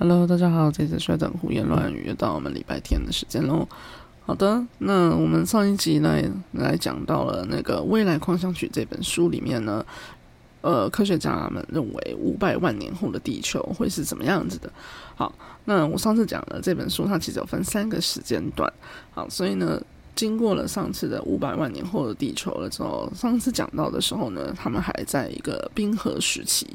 Hello，大家好，这次是等胡言乱语，又到我们礼拜天的时间喽。好的，那我们上一集来来讲到了那个《未来狂想曲》这本书里面呢，呃，科学家们认为五百万年后的地球会是怎么样子的。好，那我上次讲了这本书，它其实有分三个时间段。好，所以呢。经过了上次的五百万年后的地球了之后，上次讲到的时候呢，他们还在一个冰河时期。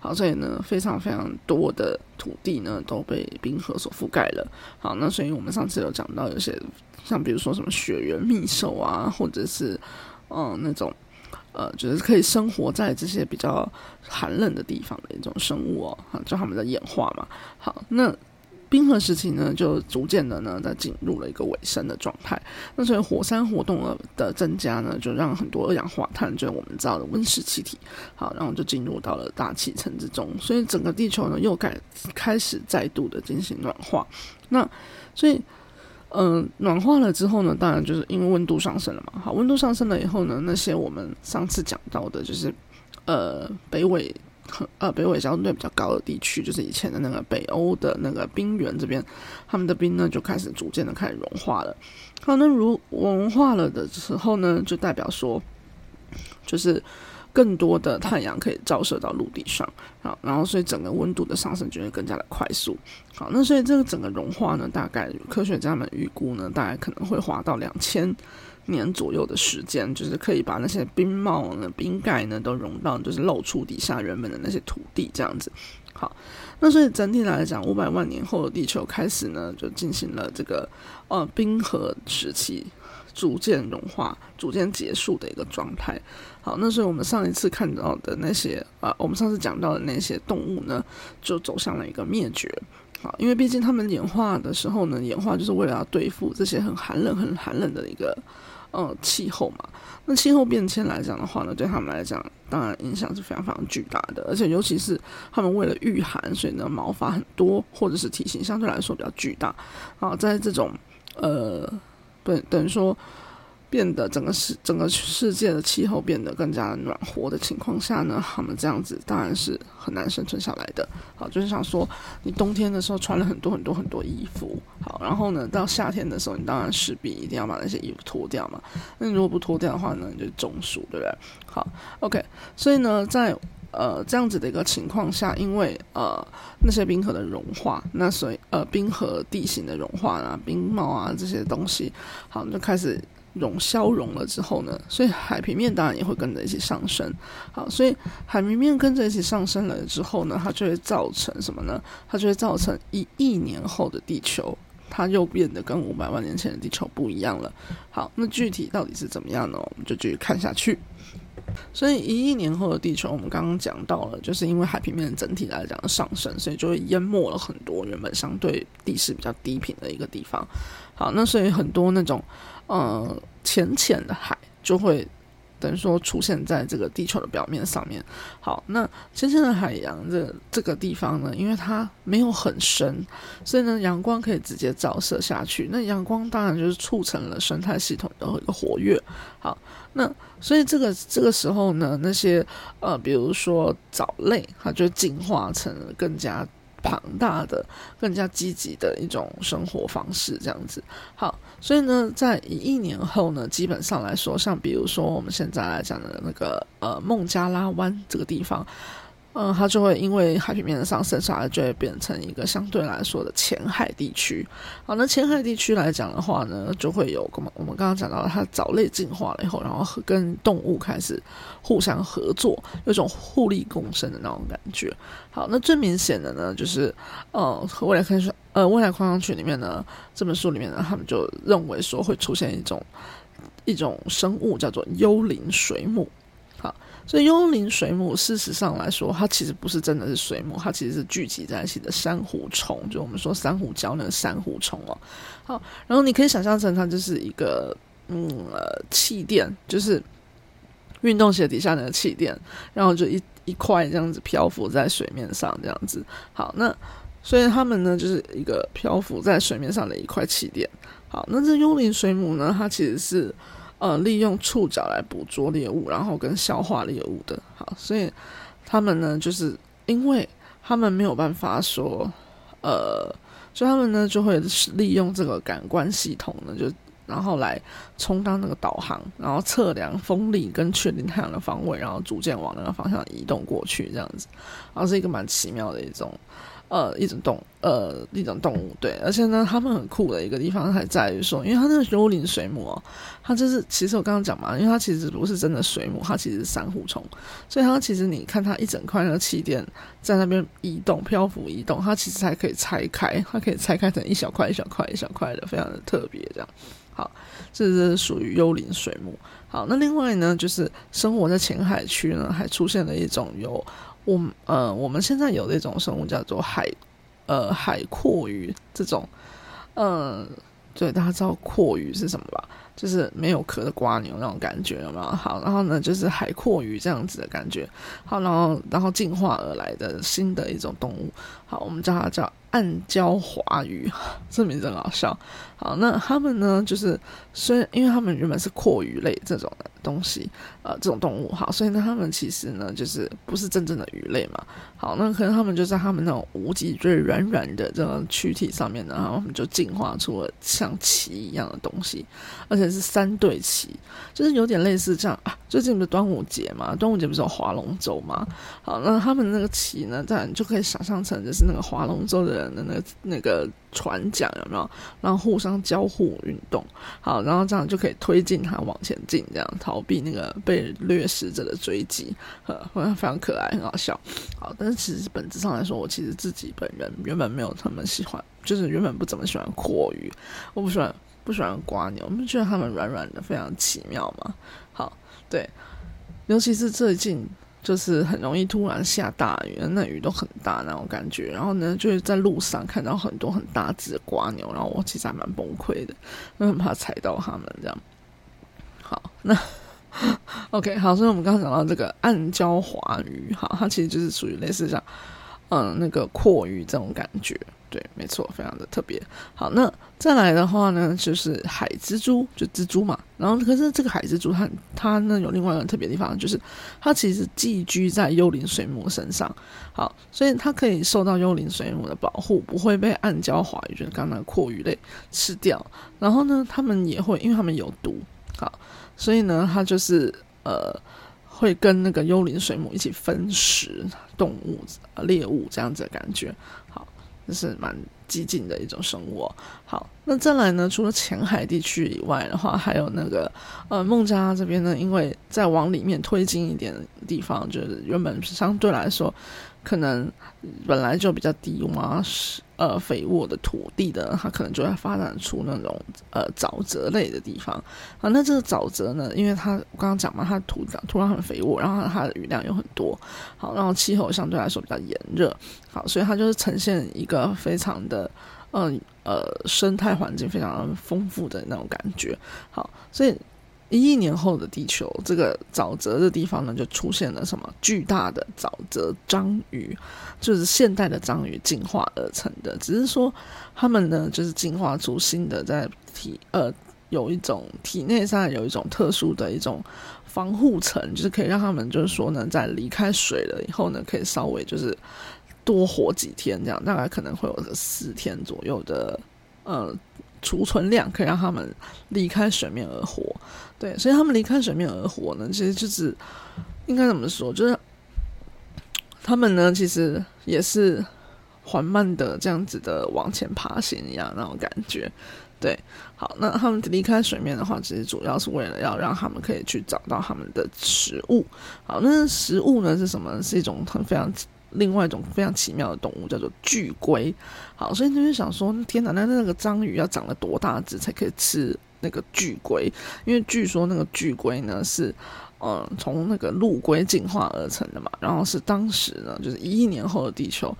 好，所以呢，非常非常多的土地呢都被冰河所覆盖了。好，那所以我们上次有讲到有些像比如说什么雪原秘兽啊，或者是嗯那种呃，就是可以生活在这些比较寒冷的地方的一种生物哦，好就他们的演化嘛。好，那。冰河时期呢，就逐渐的呢，在进入了一个尾声的状态。那所以火山活动的的增加呢，就让很多二氧化碳，就是我们知道的温室气体，好，然后就进入到了大气层之中。所以整个地球呢，又开开始再度的进行暖化。那所以，嗯，暖化了之后呢，当然就是因为温度上升了嘛。好，温度上升了以后呢，那些我们上次讲到的，就是呃，北纬。呃，北纬相对比较高的地区，就是以前的那个北欧的那个冰原这边，他们的冰呢就开始逐渐的开始融化了。好，那如融化了的时候呢，就代表说，就是更多的太阳可以照射到陆地上，好，然后所以整个温度的上升就会更加的快速。好，那所以这个整个融化呢，大概科学家们预估呢，大概可能会滑到两千。年左右的时间，就是可以把那些冰帽呢、冰盖呢都融到，就是露出底下原本的那些土地这样子。好，那所以整体来讲，五百万年后的地球开始呢，就进行了这个呃冰河时期逐渐融化、逐渐结束的一个状态。好，那所以我们上一次看到的那些啊，我们上次讲到的那些动物呢，就走向了一个灭绝。好，因为毕竟他们演化的时候呢，演化就是为了要对付这些很寒冷、很寒冷的一个。呃，气候嘛，那气候变迁来讲的话呢，对他们来讲，当然影响是非常非常巨大的，而且尤其是他们为了御寒，所以呢毛发很多，或者是体型相对来说比较巨大。啊，在这种呃，对，等于说。变得整个世整个世界的气候变得更加暖和的情况下呢，他们这样子当然是很难生存下来的。好，就是想说，你冬天的时候穿了很多很多很多衣服，好，然后呢，到夏天的时候，你当然势必一定要把那些衣服脱掉嘛。那你如果不脱掉的话呢，你就中暑，对不对？好，OK，所以呢，在呃这样子的一个情况下，因为呃那些冰河的融化，那所以呃冰河地形的融化啊，冰帽啊这些东西，好，就开始。融消融了之后呢，所以海平面当然也会跟着一起上升。好，所以海平面跟着一起上升了之后呢，它就会造成什么呢？它就会造成一亿年后的地球，它又变得跟五百万年前的地球不一样了。好，那具体到底是怎么样呢？我们就继续看下去。所以一亿年后的地球，我们刚刚讲到了，就是因为海平面整体来讲上升，所以就会淹没了很多原本相对地势比较低平的一个地方。好，那所以很多那种。呃，浅浅的海就会等于说出现在这个地球的表面上面。好，那浅浅的海洋这这个地方呢，因为它没有很深，所以呢，阳光可以直接照射下去。那阳光当然就是促成了生态系统的一个活跃。好，那所以这个这个时候呢，那些呃，比如说藻类，它就进化成更加。庞大的、更加积极的一种生活方式，这样子。好，所以呢，在一亿年后呢，基本上来说，像比如说我们现在来讲的那个呃孟加拉湾这个地方。嗯，它就会因为海平面的上升，下来就会变成一个相对来说的浅海地区。好，那浅海地区来讲的话呢，就会有我们我们刚刚讲到，它藻类进化了以后，然后跟动物开始互相合作，有种互利共生的那种感觉。好，那最明显的呢，就是呃，未来看说呃，未来矿上区里面呢，这本书里面呢，他们就认为说会出现一种一种生物叫做幽灵水母。好。所以幽灵水母，事实上来说，它其实不是真的是水母，它其实是聚集在一起的珊瑚虫，就我们说珊瑚礁那个珊瑚虫哦。好，然后你可以想象成它就是一个嗯呃气垫，就是运动鞋底下那个气垫，然后就一一块这样子漂浮在水面上这样子。好，那所以它们呢就是一个漂浮在水面上的一块气垫。好，那这幽灵水母呢，它其实是。呃，利用触角来捕捉猎物，然后跟消化猎物的。好，所以他们呢，就是因为他们没有办法说，呃，所以他们呢就会利用这个感官系统呢，就然后来充当那个导航，然后测量风力跟确定太阳的方位，然后逐渐往那个方向移动过去，这样子，然后是一个蛮奇妙的一种。呃，一种动呃一种动物，对，而且呢，他们很酷的一个地方还在于说，因为它那个幽灵水母哦，它就是其实我刚刚讲嘛，因为它其实不是真的水母，它其实是珊瑚虫，所以它其实你看它一整块那个气垫在那边移动漂浮移动，它其实还可以拆开，它可以拆开成一小块一小块一小块的，非常的特别这样。好，这是属于幽灵水母。好，那另外呢，就是生活在浅海区呢，还出现了一种有。我呃，我们现在有那种生物叫做海，呃，海阔鱼这种，嗯，对，大家知道阔鱼是什么吧？就是没有壳的瓜牛那种感觉，有没有？好，然后呢，就是海阔鱼这样子的感觉。好，然后然后进化而来的新的一种动物。好，我们叫它叫暗礁华鱼，这名字很好笑。好，那他们呢，就是虽然因为他们原本是阔鱼类这种。东西，呃，这种动物好，所以呢，他们其实呢，就是不是真正的鱼类嘛。好，那可能他们就在他们那种无脊椎软软的这种躯体上面呢，然后他们就进化出了像鳍一样的东西，而且是三对鳍，就是有点类似这样啊。最近不是端午节嘛，端午节不是有划龙舟嘛？好，那他们那个鳍呢，这样就可以想象成就是那个划龙舟的人的那个那个。船桨有没有？然后互相交互运动，好，然后这样就可以推进它往前进，这样逃避那个被掠食者的追击，呃，非常可爱，很好笑。好，但是其实本质上来说，我其实自己本人原本没有那么喜欢，就是原本不怎么喜欢阔鱼，我不喜欢不喜欢瓜牛，我们觉得它们软软的，非常奇妙嘛。好，对，尤其是最近。就是很容易突然下大雨，那雨都很大那种感觉。然后呢，就是在路上看到很多很大只的瓜牛，然后我其实还蛮崩溃的，因为很怕踩到它们这样。好，那 OK，好，所以我们刚刚讲到这个暗礁华鱼，好，它其实就是属于类似像嗯那个阔鱼这种感觉。对，没错，非常的特别。好，那再来的话呢，就是海蜘蛛，就蜘蛛嘛。然后，可是这个海蜘蛛，它它呢有另外一个特别地方，就是它其实寄居在幽灵水母身上。好，所以它可以受到幽灵水母的保护，不会被暗礁华鱼，就是刚刚阔鱼类吃掉。然后呢，它们也会，因为它们有毒，好，所以呢，它就是呃，会跟那个幽灵水母一起分食动物、猎物这样子的感觉。好。就是蛮激进的一种生物。好，那再来呢？除了浅海地区以外的话，还有那个呃孟加拉这边呢，因为再往里面推进一点地方，就是原本相对来说。可能本来就比较低洼、是呃肥沃的土地的，它可能就会发展出那种呃沼泽类的地方啊。那这个沼泽呢，因为它我刚刚讲嘛，它土壤土壤很肥沃，然后它的雨量又很多，好，然后气候相对来说比较炎热，好，所以它就是呈现一个非常的嗯呃生态环境非常丰富的那种感觉。好，所以。一亿年后的地球，这个沼泽的地方呢，就出现了什么巨大的沼泽章鱼，就是现代的章鱼进化而成的。只是说，它们呢，就是进化出新的，在体呃有一种体内上有一种特殊的一种防护层，就是可以让他们就是说呢，在离开水了以后呢，可以稍微就是多活几天，这样大概可能会有个四天左右的呃。储存量可以让他们离开水面而活，对，所以他们离开水面而活呢，其实就是应该怎么说？就是他们呢，其实也是缓慢的这样子的往前爬行一样那种感觉。对，好，那他们离开水面的话，其实主要是为了要让他们可以去找到他们的食物。好，那食物呢是什么？是一种很非常。另外一种非常奇妙的动物叫做巨龟，好，所以你就想说，天哪，那那个章鱼要长了多大只才可以吃那个巨龟？因为据说那个巨龟呢是，嗯，从那个陆龟进化而成的嘛，然后是当时呢，就是一亿年后的地球，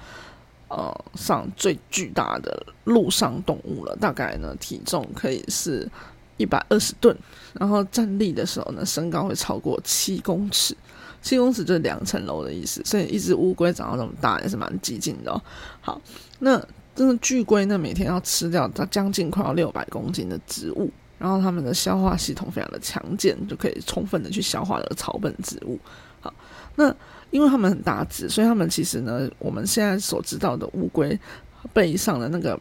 呃，上最巨大的陆上动物了，大概呢体重可以是一百二十吨，然后站立的时候呢，身高会超过七公尺。七公尺就是两层楼的意思，所以一只乌龟长到这么大也是蛮激进的。好，那这个巨龟呢，每天要吃掉它将近快要六百公斤的植物，然后它们的消化系统非常的强健，就可以充分的去消化的草本植物。好，那因为它们很大只，所以它们其实呢，我们现在所知道的乌龟，背上的那个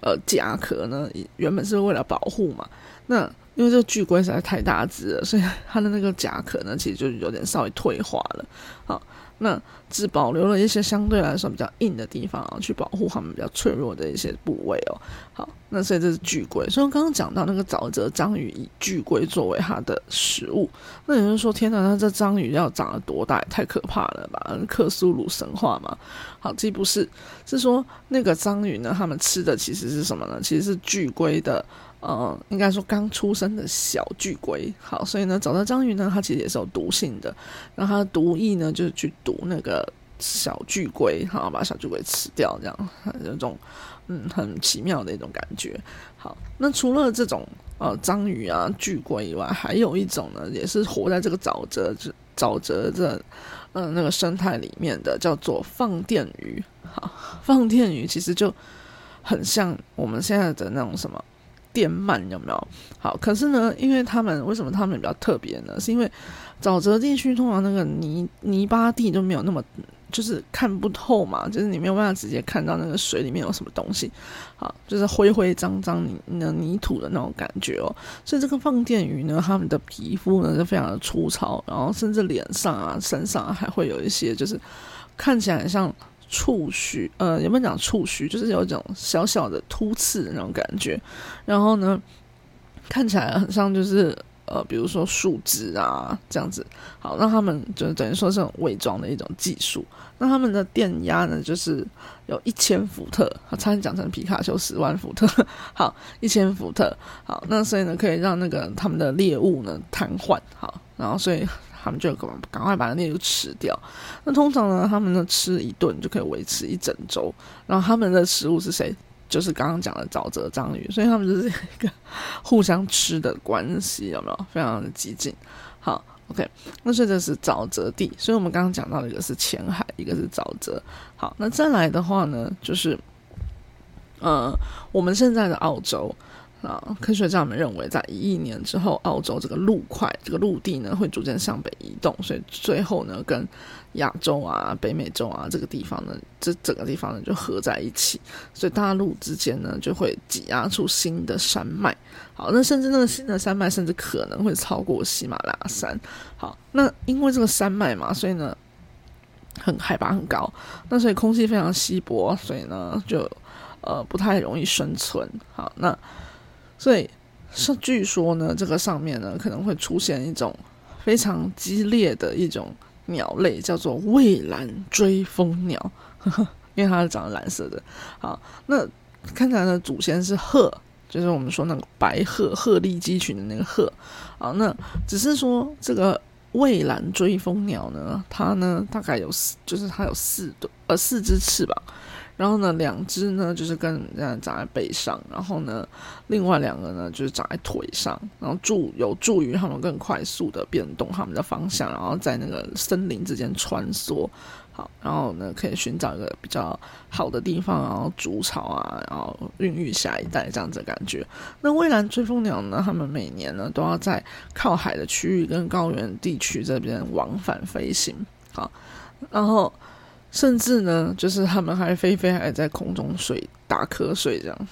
呃甲壳呢，原本是为了保护嘛。那因为这个巨龟实在太大只了，所以它的那个甲壳呢，其实就有点稍微退化了。好。那只保留了一些相对来说比较硬的地方啊，去保护它们比较脆弱的一些部位哦。好，那所以这是巨龟。所以我刚刚讲到那个沼泽章鱼以巨龟作为它的食物，那有人说：天哪，那这章鱼要长得多大？太可怕了吧？克苏鲁神话嘛？好，这不是，是说那个章鱼呢，它们吃的其实是什么呢？其实是巨龟的。呃，应该说刚出生的小巨龟，好，所以呢，找到章鱼呢，它其实也是有毒性的。那它的毒液呢，就是去毒那个小巨龟，好，把小巨龟吃掉，这样有种嗯很奇妙的一种感觉。好，那除了这种呃章鱼啊巨龟以外，还有一种呢，也是活在这个沼泽沼泽这嗯那个生态里面的，叫做放电鱼。好，放电鱼其实就很像我们现在的那种什么。电鳗有没有好？可是呢，因为他们为什么他们比较特别呢？是因为沼泽地区通常那个泥泥巴地都没有那么就是看不透嘛，就是你没有办法直接看到那个水里面有什么东西，好，就是灰灰脏脏泥那泥土的那种感觉哦。所以这个放电鱼呢，它们的皮肤呢就非常的粗糙，然后甚至脸上啊、身上还会有一些就是看起来像。触须，呃，有没有讲触须？就是有一种小小的突刺的那种感觉，然后呢，看起来很像就是呃，比如说树枝啊这样子。好，那他们就等于说是伪装的一种技术。那他们的电压呢，就是有一千伏特，差点讲成皮卡丘十万伏特。好，一千伏特。好，那所以呢，可以让那个他们的猎物呢瘫痪。好，然后所以。他们就赶赶快把那猎物吃掉。那通常呢，他们呢吃一顿就可以维持一整周。然后他们的食物是谁？就是刚刚讲的沼泽章鱼。所以他们就是一个互相吃的关系，有没有？非常的激进。好，OK。那这个是沼泽地。所以我们刚刚讲到的一个是浅海，一个是沼泽。好，那再来的话呢，就是呃，我们现在的澳洲。啊，科学家们认为，在一亿年之后，澳洲这个陆块、这个陆地呢，会逐渐向北移动，所以最后呢，跟亚洲啊、北美洲啊这个地方呢，这整个地方呢就合在一起，所以大陆之间呢就会挤压出新的山脉。好，那甚至那个新的山脉，甚至可能会超过喜马拉雅山。好，那因为这个山脉嘛，所以呢，很海拔很高，那所以空气非常稀薄，所以呢，就呃不太容易生存。好，那。所以是据说呢，这个上面呢可能会出现一种非常激烈的一种鸟类，叫做蔚蓝追风鸟，呵 呵因为它是长蓝色的。好，那看起来呢，祖先是鹤，就是我们说那个白鹤，鹤立鸡群的那个鹤。好，那只是说这个蔚蓝追风鸟呢，它呢大概有四，就是它有四对呃四只翅膀。然后呢，两只呢就是跟这样长在背上，然后呢，另外两个呢就是长在腿上，然后助有助于它们更快速的变动它们的方向，然后在那个森林之间穿梭。好，然后呢可以寻找一个比较好的地方，然后筑巢啊，然后孕育下一代这样子感觉。那蔚蓝追风鸟呢，它们每年呢都要在靠海的区域跟高原地区这边往返飞行。好，然后。甚至呢，就是他们还飞飞，还在空中睡打瞌睡，这样，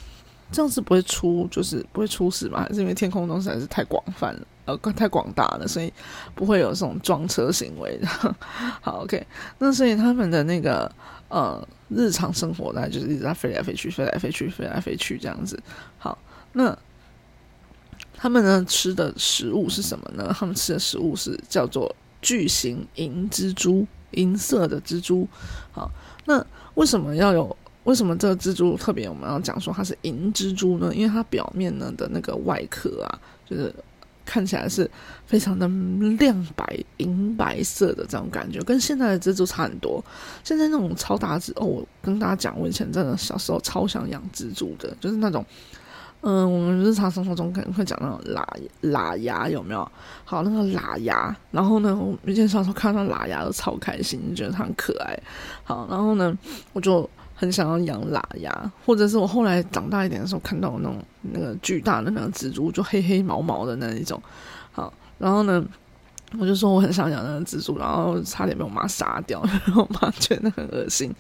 这样是不会出，就是不会出事嘛？还是因为天空中实在是太广泛了，呃，太广大了，所以不会有这种撞车行为的。好，OK，那所以他们的那个呃日常生活呢，就是一直在飞来飞去，飞来飞去，飞来飞去这样子。好，那他们呢吃的食物是什么呢？他们吃的食物是叫做巨型银蜘蛛。银色的蜘蛛，好，那为什么要有？为什么这个蜘蛛特别？我们要讲说它是银蜘蛛呢？因为它表面呢的那个外壳啊，就是看起来是非常的亮白、银白色的这种感觉，跟现在的蜘蛛差很多。现在那种超大只哦，我跟大家讲，我以前真的小时候超想养蜘蛛的，就是那种。嗯，我们日常生活中可能会讲那种喇喇牙有没有？好，那个喇牙，然后呢，我以前小时候看到喇牙都超开心，就觉得它很可爱。好，然后呢，我就很想要养喇牙，或者是我后来长大一点的时候看到那种那个巨大的那个蜘蛛，就黑黑毛毛的那一种。好，然后呢，我就说我很想养那个蜘蛛，然后差点被我妈杀掉，然后我妈觉得很恶心。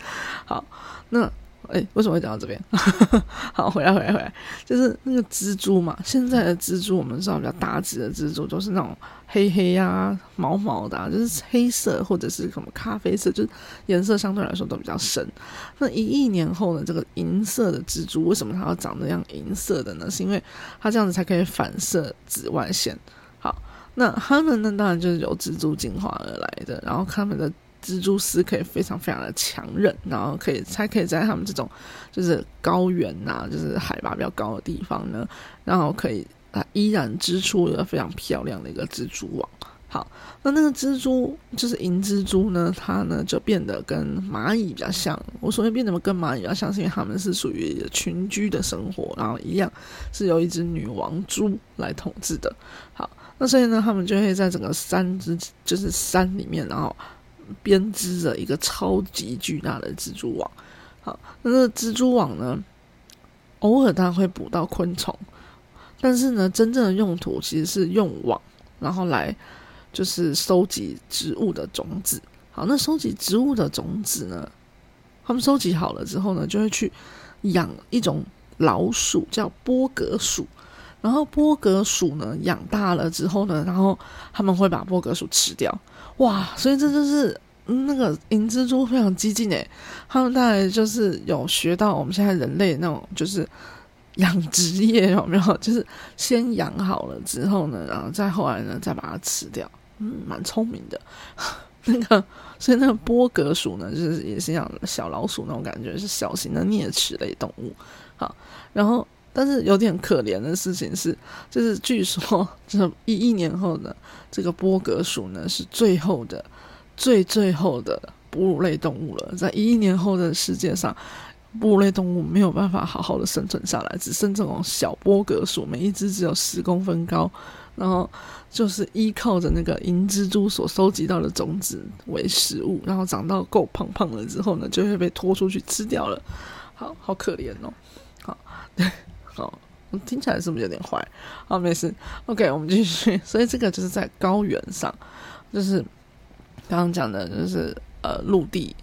好，那。哎，为什么会讲到这边？好，回来，回来，回来，就是那个蜘蛛嘛。现在的蜘蛛，我们知道比较大只的蜘蛛都是那种黑黑呀、毛毛的，就是黑色或者是什么咖啡色，就是颜色相对来说都比较深。那一亿年后呢，这个银色的蜘蛛为什么它要长那样银色的呢？是因为它这样子才可以反射紫外线。好，那它们呢，当然就是由蜘蛛进化而来的，然后它们的。蜘蛛丝可以非常非常的强韧，然后可以才可以在他们这种就是高原呐，就是海拔比较高的地方呢，然后可以啊依然织出一个非常漂亮的一个蜘蛛网。好，那那个蜘蛛就是银蜘蛛呢，它呢就变得跟蚂蚁比较像。我所谓变得跟蚂蚁比较像，是因为它们是属于群居的生活，然后一样是由一只女王猪来统治的。好，那所以呢，他们就会在整个山之就是山里面，然后。编织着一个超级巨大的蜘蛛网，好，那这蜘蛛网呢，偶尔它会捕到昆虫，但是呢，真正的用途其实是用网，然后来就是收集植物的种子。好，那收集植物的种子呢，他们收集好了之后呢，就会去养一种老鼠，叫波格鼠。然后波格鼠呢，养大了之后呢，然后他们会把波格鼠吃掉。哇，所以这就是那个银蜘蛛非常激进诶，他们大概就是有学到我们现在人类那种就是养殖业有没有？就是先养好了之后呢，然后再后来呢再把它吃掉，嗯，蛮聪明的。那个所以那个波格鼠呢，就是也是像小老鼠那种感觉，是小型的啮齿类动物。好，然后。但是有点可怜的事情是，就是据说，这一亿年后的这个波格鼠呢，是最后的、最最后的哺乳类动物了。在一亿年后的世界上，哺乳类动物没有办法好好的生存下来，只剩这种小波格鼠，每一只只有十公分高，然后就是依靠着那个银蜘蛛所收集到的种子为食物，然后长到够胖胖了之后呢，就会被拖出去吃掉了。好好可怜哦，好对。哦，听起来是不是有点坏？好，没事。OK，我们继续。所以这个就是在高原上，就是刚刚讲的，就是呃陆地，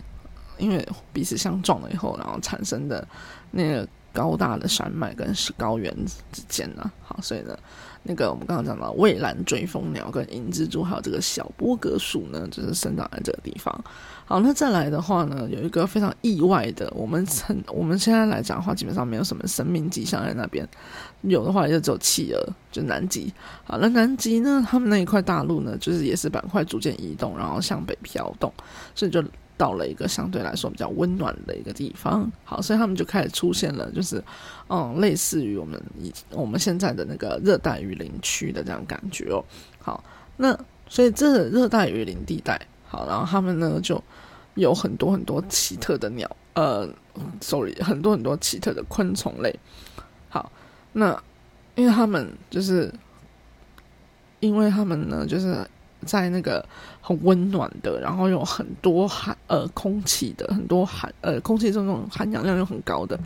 因为彼此相撞了以后，然后产生的那个高大的山脉跟是高原之间呢。好，所以呢。那个我们刚刚讲到蔚蓝追风鸟跟银蜘蛛，还有这个小波格鼠呢，就是生长在这个地方。好，那再来的话呢，有一个非常意外的，我们曾 我们现在来讲的话，基本上没有什么生命迹象在那边，有的话也就只有企鹅，就南极。好，那南极呢，他们那一块大陆呢，就是也是板块逐渐移动，然后向北飘动，所以就。到了一个相对来说比较温暖的一个地方，好，所以他们就开始出现了，就是嗯，类似于我们以我们现在的那个热带雨林区的这样感觉哦。好，那所以这热带雨林地带，好，然后他们呢就有很多很多奇特的鸟，呃，sorry，很多很多奇特的昆虫类。好，那因为他们就是因为他们呢就是。在那个很温暖的，然后有很多含呃空气的很多含呃空气中那种含氧量又很高的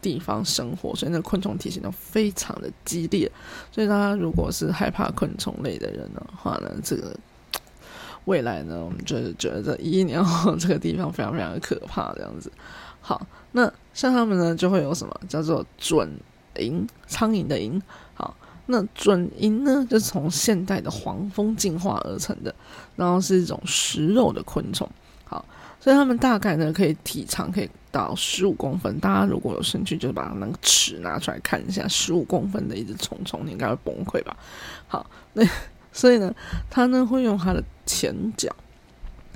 地方生活，所以那昆虫体型都非常的激烈。所以大家如果是害怕昆虫类的人的话呢，这个未来呢，我们就是觉得这一年后这个地方非常非常的可怕这样子。好，那像他们呢，就会有什么叫做准蝇苍蝇的蝇。那准萤呢，就是从现代的黄蜂进化而成的，然后是一种食肉的昆虫。好，所以它们大概呢可以体长可以到十五公分。大家如果有兴趣，就把它那个尺拿出来看一下，十五公分的一只虫虫，你应该会崩溃吧？好，那所以呢，它呢会用它的前脚，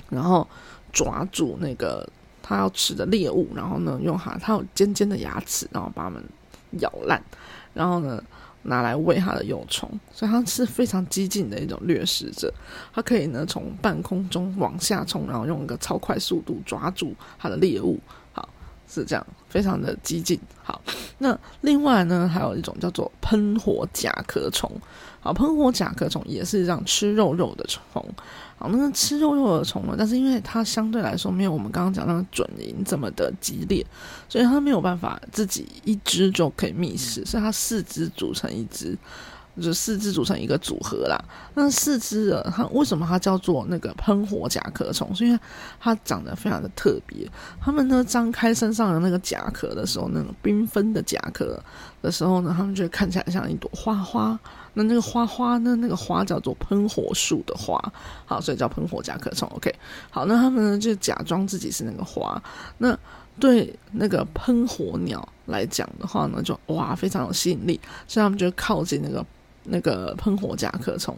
然后抓住那个它要吃的猎物，然后呢用它它有尖尖的牙齿，然后把它们咬烂，然后呢。拿来喂它的幼虫，所以它是非常激进的一种掠食者。它可以呢从半空中往下冲，然后用一个超快速度抓住它的猎物。是这样，非常的激进。好，那另外呢还有一种叫做喷火甲壳虫。好，喷火甲壳虫也是这样吃肉肉的虫。好，那个吃肉肉的虫呢？但是因为它相对来说没有我们刚刚讲那个准蝇这么的激烈，所以它没有办法自己一只就可以觅食，所以它四只组成一只就是四只组成一个组合啦。那四只的它为什么它叫做那个喷火甲壳虫？是因为它长得非常的特别。它们呢张开身上的那个甲壳的时候，那种缤纷的甲壳的时候呢，它们就会看起来像一朵花花。那那个花花呢，那个花叫做喷火树的花，好，所以叫喷火甲壳虫。OK，好，那它们呢就假装自己是那个花。那对那个喷火鸟来讲的话呢，就哇非常有吸引力，所以他们就靠近那个。那个喷火甲壳虫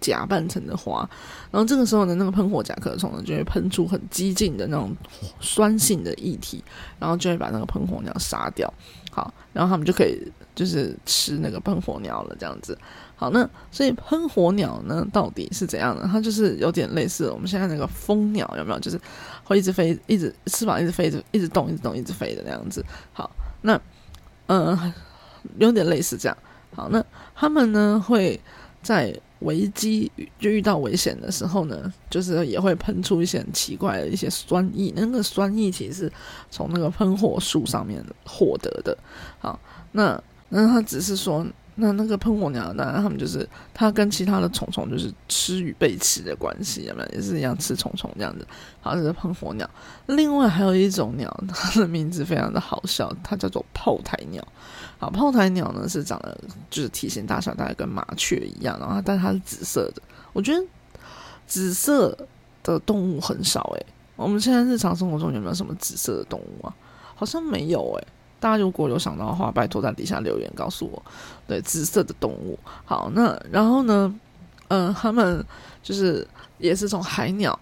假扮成的花，然后这个时候呢，那个喷火甲壳虫呢就会喷出很激进的那种酸性的液体，然后就会把那个喷火鸟杀掉。好，然后他们就可以就是吃那个喷火鸟了，这样子。好，那所以喷火鸟呢到底是怎样的？它就是有点类似我们现在那个蜂鸟，有没有？就是会一直飞，一直翅膀一直飞着，一直动，一直动，一直飞的那样子。好，那嗯，有点类似这样。好，那他们呢会在危机就遇到危险的时候呢，就是也会喷出一些很奇怪的一些酸液。那个酸液其实是从那个喷火树上面获得的。好，那那他只是说。那那个喷火鸟，当然他们就是它跟其他的虫虫就是吃与被吃的关系，有没有？也是一样吃虫虫这样子。好，这是喷火鸟。另外还有一种鸟，它的名字非常的好笑，它叫做炮台鸟。好，炮台鸟呢是长得就是体型大小大概跟麻雀一样，然后但它是紫色的。我觉得紫色的动物很少诶。我们现在日常生活中有没有什么紫色的动物啊？好像没有诶。大家如果有想到的话，拜托在底下留言告诉我。对，紫色的动物。好，那然后呢？嗯，他们就是也是从海鸟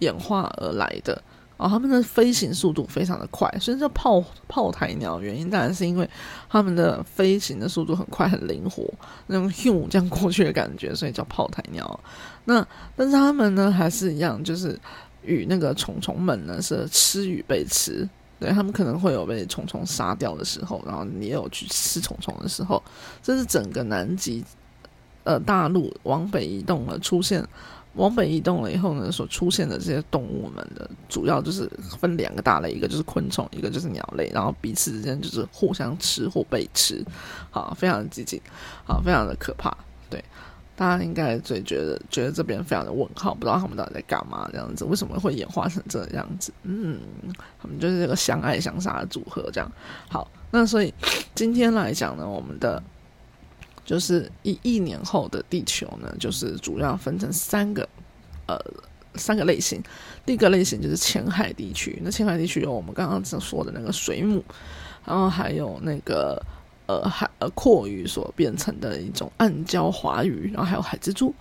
演化而来的。哦，他们的飞行速度非常的快，所以叫炮炮台鸟。原因当然是因为他们的飞行的速度很快，很灵活，那种咻这样过去的感觉，所以叫炮台鸟。那但是他们呢，还是一样，就是与那个虫虫们呢是吃与被吃。对他们可能会有被虫虫杀掉的时候，然后你也有去吃虫虫的时候，这是整个南极呃大陆往北移动了，出现往北移动了以后呢，所出现的这些动物们的主要就是分两个大类，一个就是昆虫，一个就是鸟类，然后彼此之间就是互相吃或被吃，好，非常的激进，好，非常的可怕，对。大家应该最觉得觉得这边非常的问号，不知道他们到底在干嘛这样子，为什么会演化成这样子？嗯，他们就是这个相爱相杀的组合这样。好，那所以今天来讲呢，我们的就是一亿年后的地球呢，就是主要分成三个呃三个类型。第一个类型就是浅海地区，那浅海地区有我们刚刚所说的那个水母，然后还有那个。呃，海呃阔鱼所变成的一种暗礁华鱼，然后还有海蜘蛛。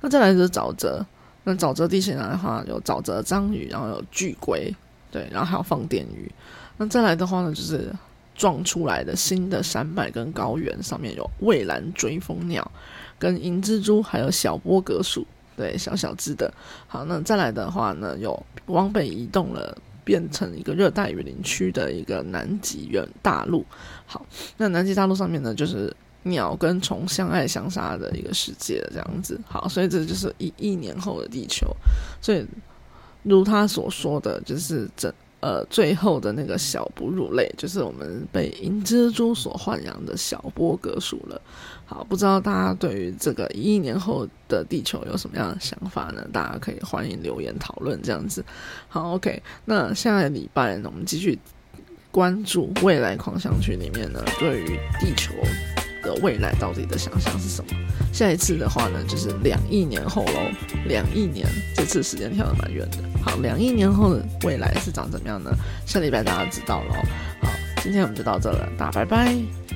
那再来就是沼泽，那沼泽地形的话有沼泽章鱼，然后有巨龟，对，然后还有放电鱼。那再来的话呢，就是撞出来的新的山脉跟高原上面有蔚蓝追风鸟、跟银蜘蛛，还有小波格鼠，对，小小只的。好，那再来的话呢，有往北移动了。变成一个热带雨林区的一个南极原大陆。好，那南极大陆上面呢，就是鸟跟虫相爱相杀的一个世界这样子。好，所以这就是一亿年后的地球。所以，如他所说的就是整。呃，最后的那个小哺乳类，就是我们被银蜘蛛所豢养的小波格鼠了。好，不知道大家对于这个一亿年后的地球有什么样的想法呢？大家可以欢迎留言讨论这样子。好，OK，那下个礼拜呢，我们继续关注未来狂想曲里面呢，对于地球。的未来到底的想象是什么？下一次的话呢，就是两亿年后喽。两亿年，这次时间跳的蛮远的。好，两亿年后的未来是长怎么样呢？下礼拜大家知道喽。好，今天我们就到这了，大家拜拜。